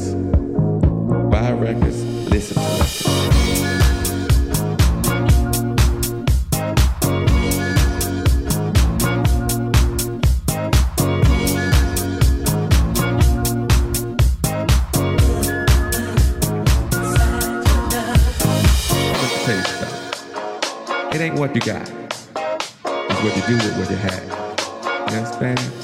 records, buy records, listen to records. It ain't what you got. It's what you do with what you have. You understand?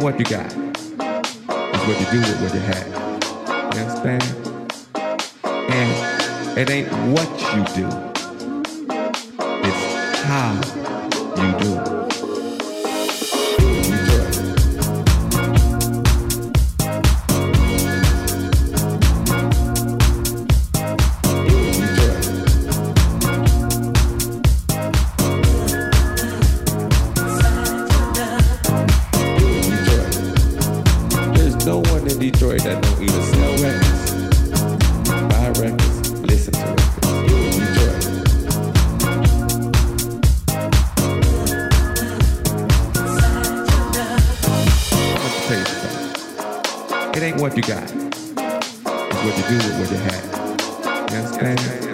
what you got. It's what you do with what you have. You understand? And it ain't what you do. It's how you do it. It ain't what you got. It's what you do with what you have. You understand?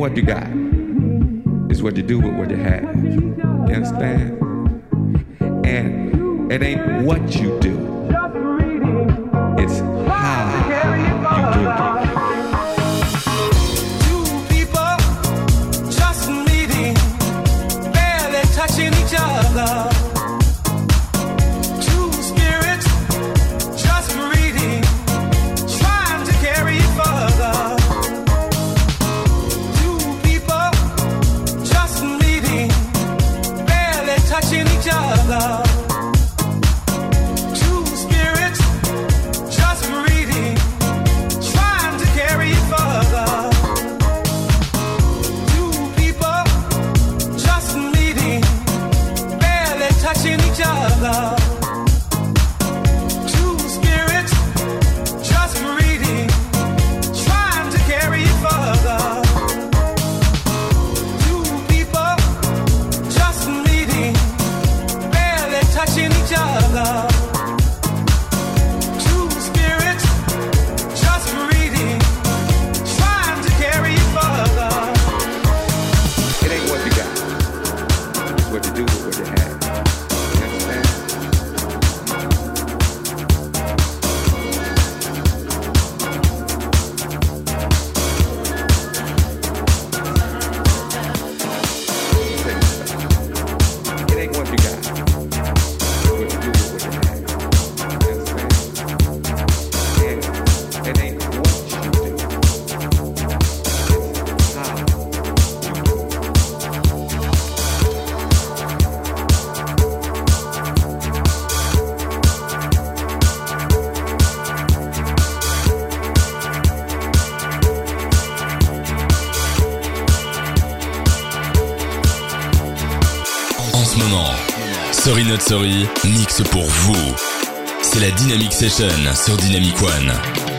what you got. It's what you do with what you have. You understand? And it ain't what you do. Sorry mixe pour vous. C'est la Dynamic Session sur Dynamic One.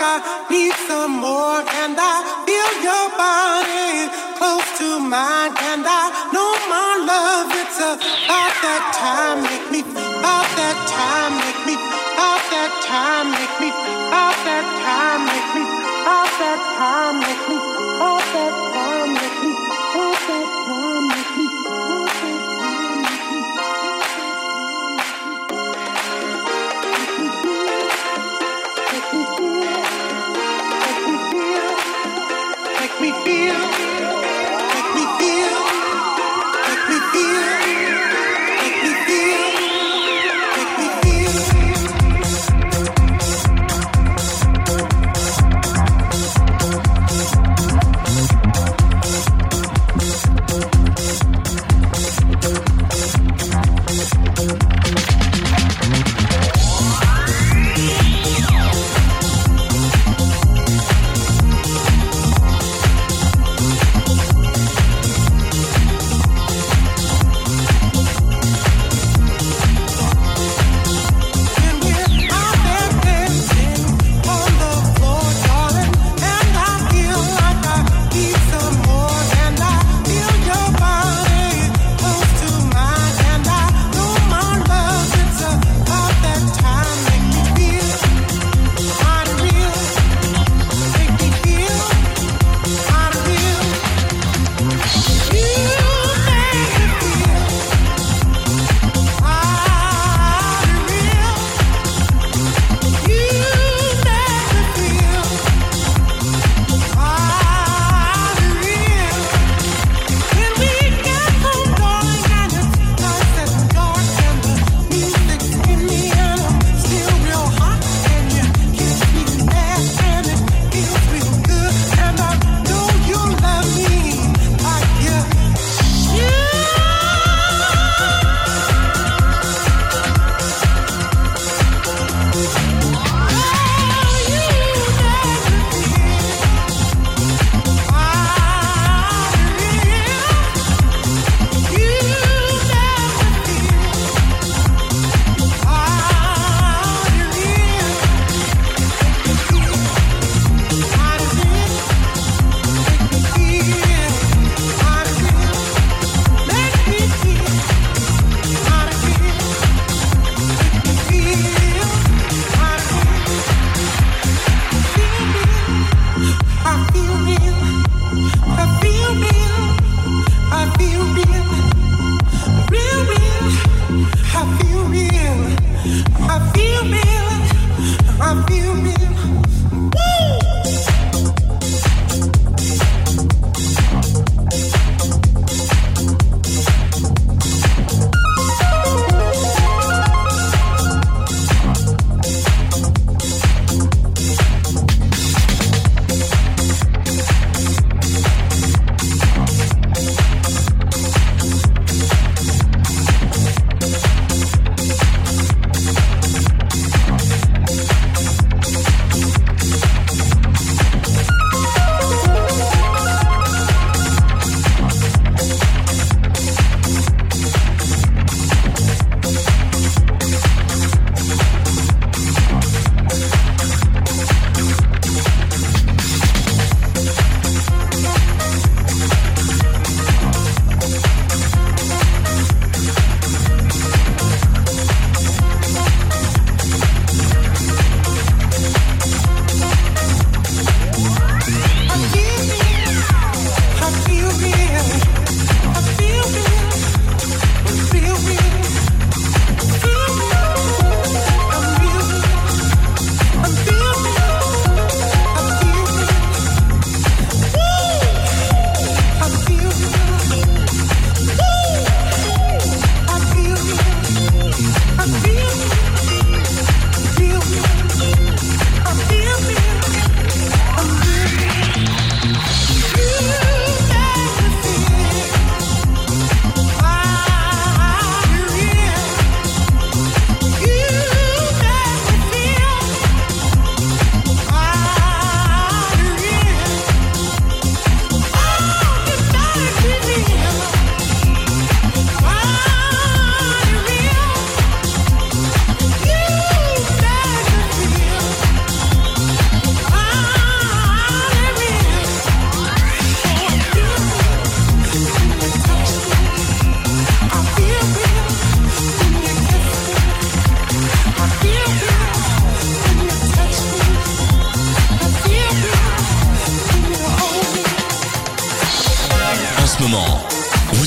I need some more, and I feel your body close to mine, and I know my love. It's about that time, make me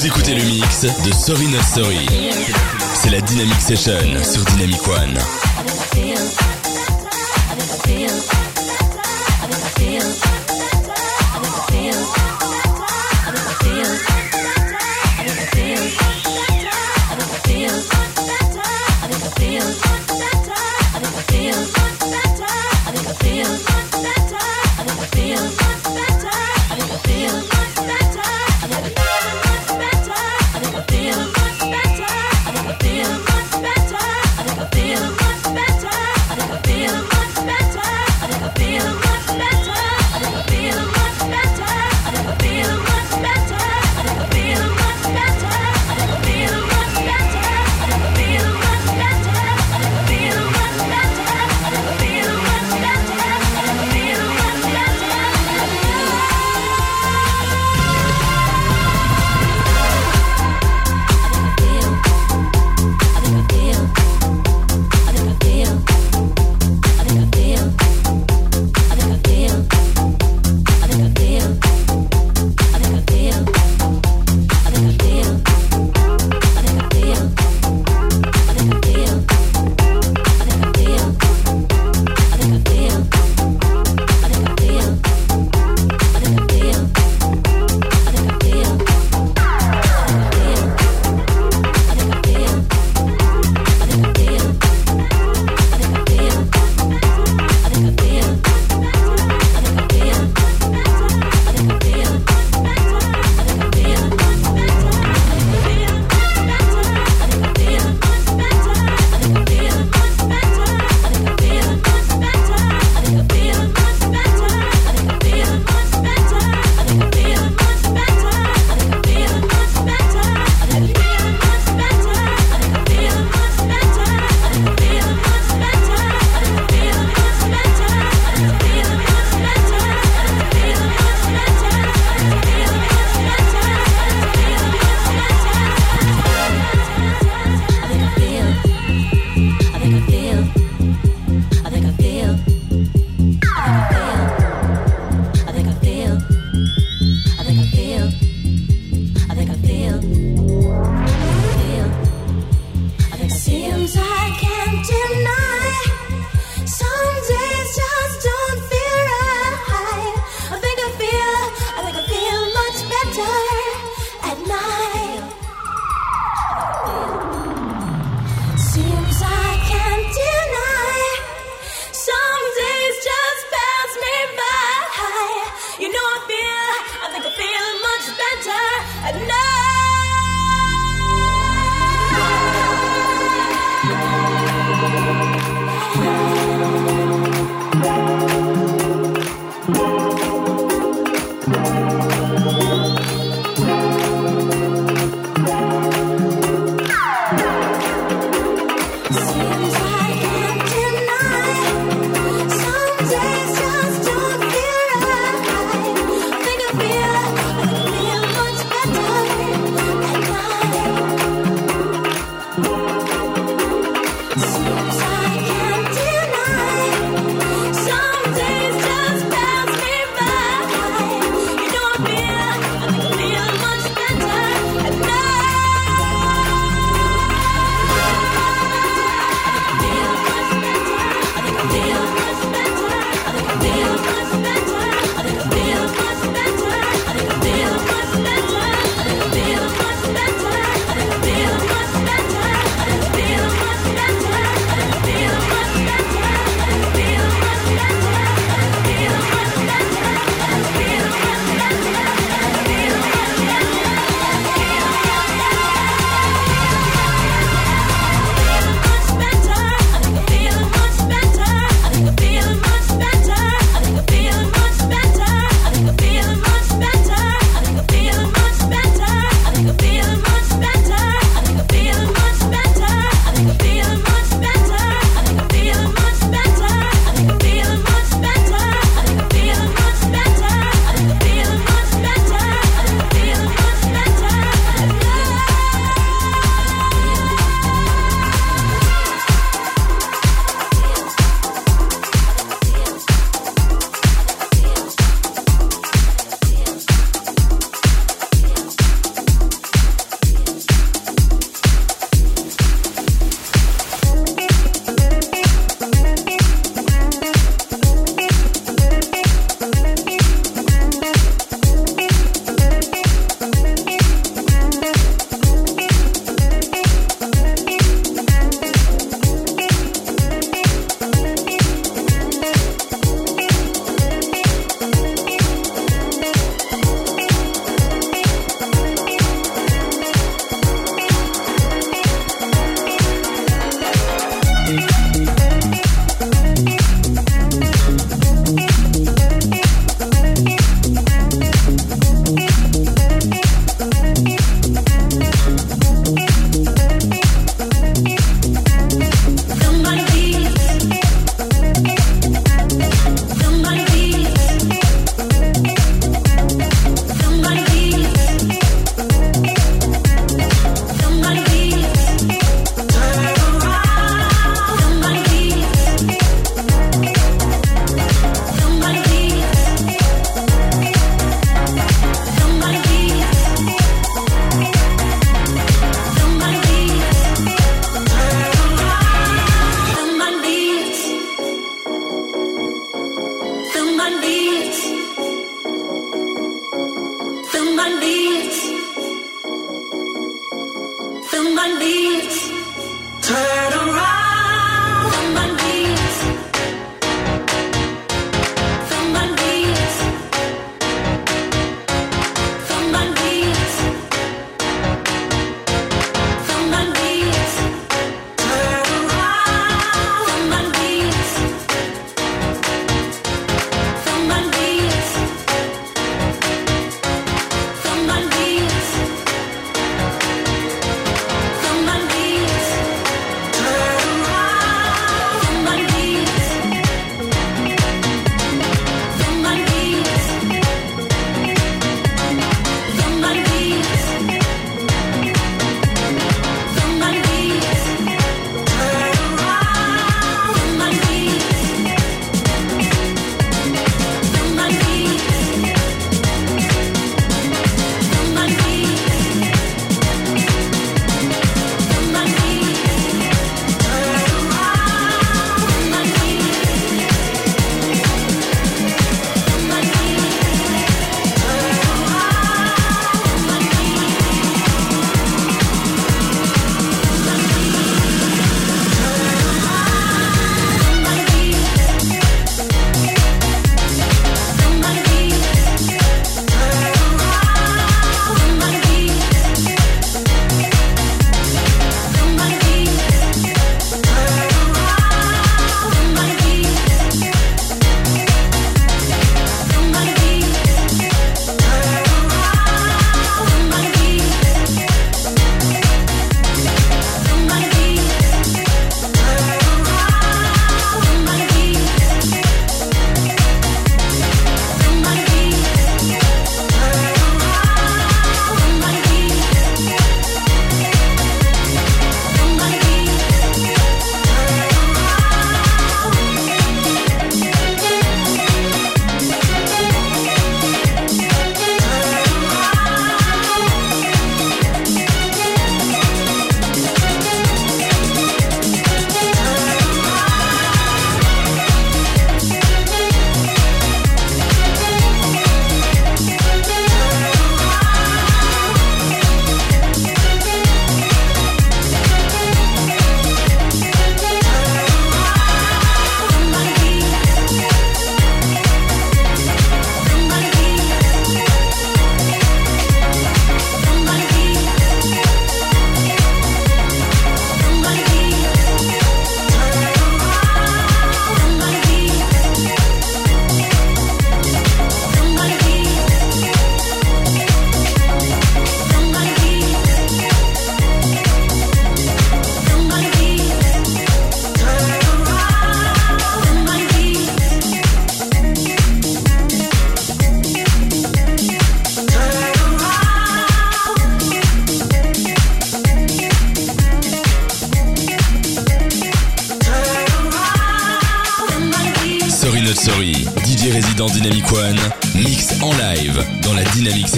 de Sorry Not Sorry. C'est la Dynamic Session sur Dynamic One.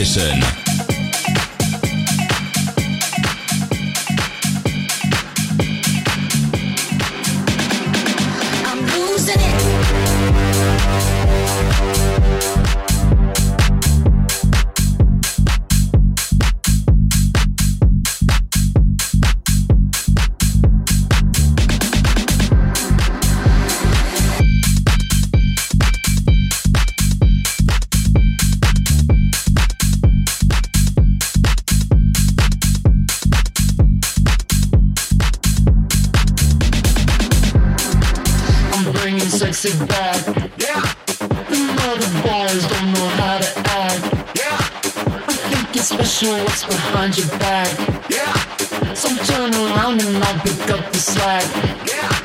Dynamic behind your back. Yeah. So turn around and I'll pick up the slack. Yeah.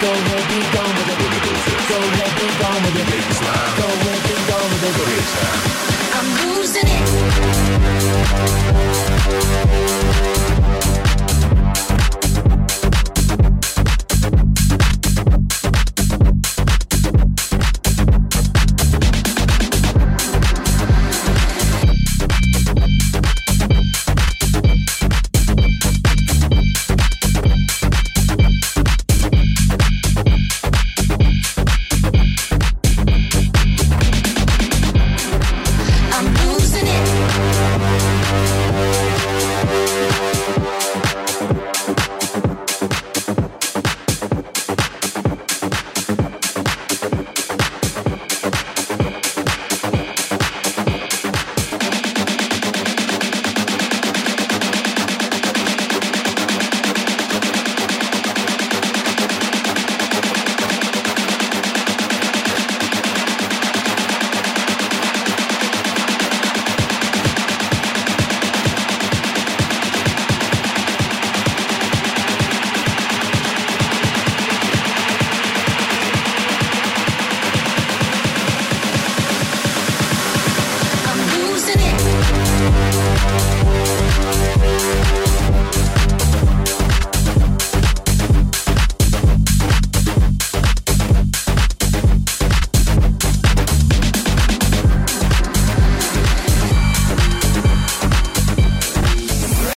Go ahead, be gone with it. Go ahead, be gone with it. Go ahead, be gone with it.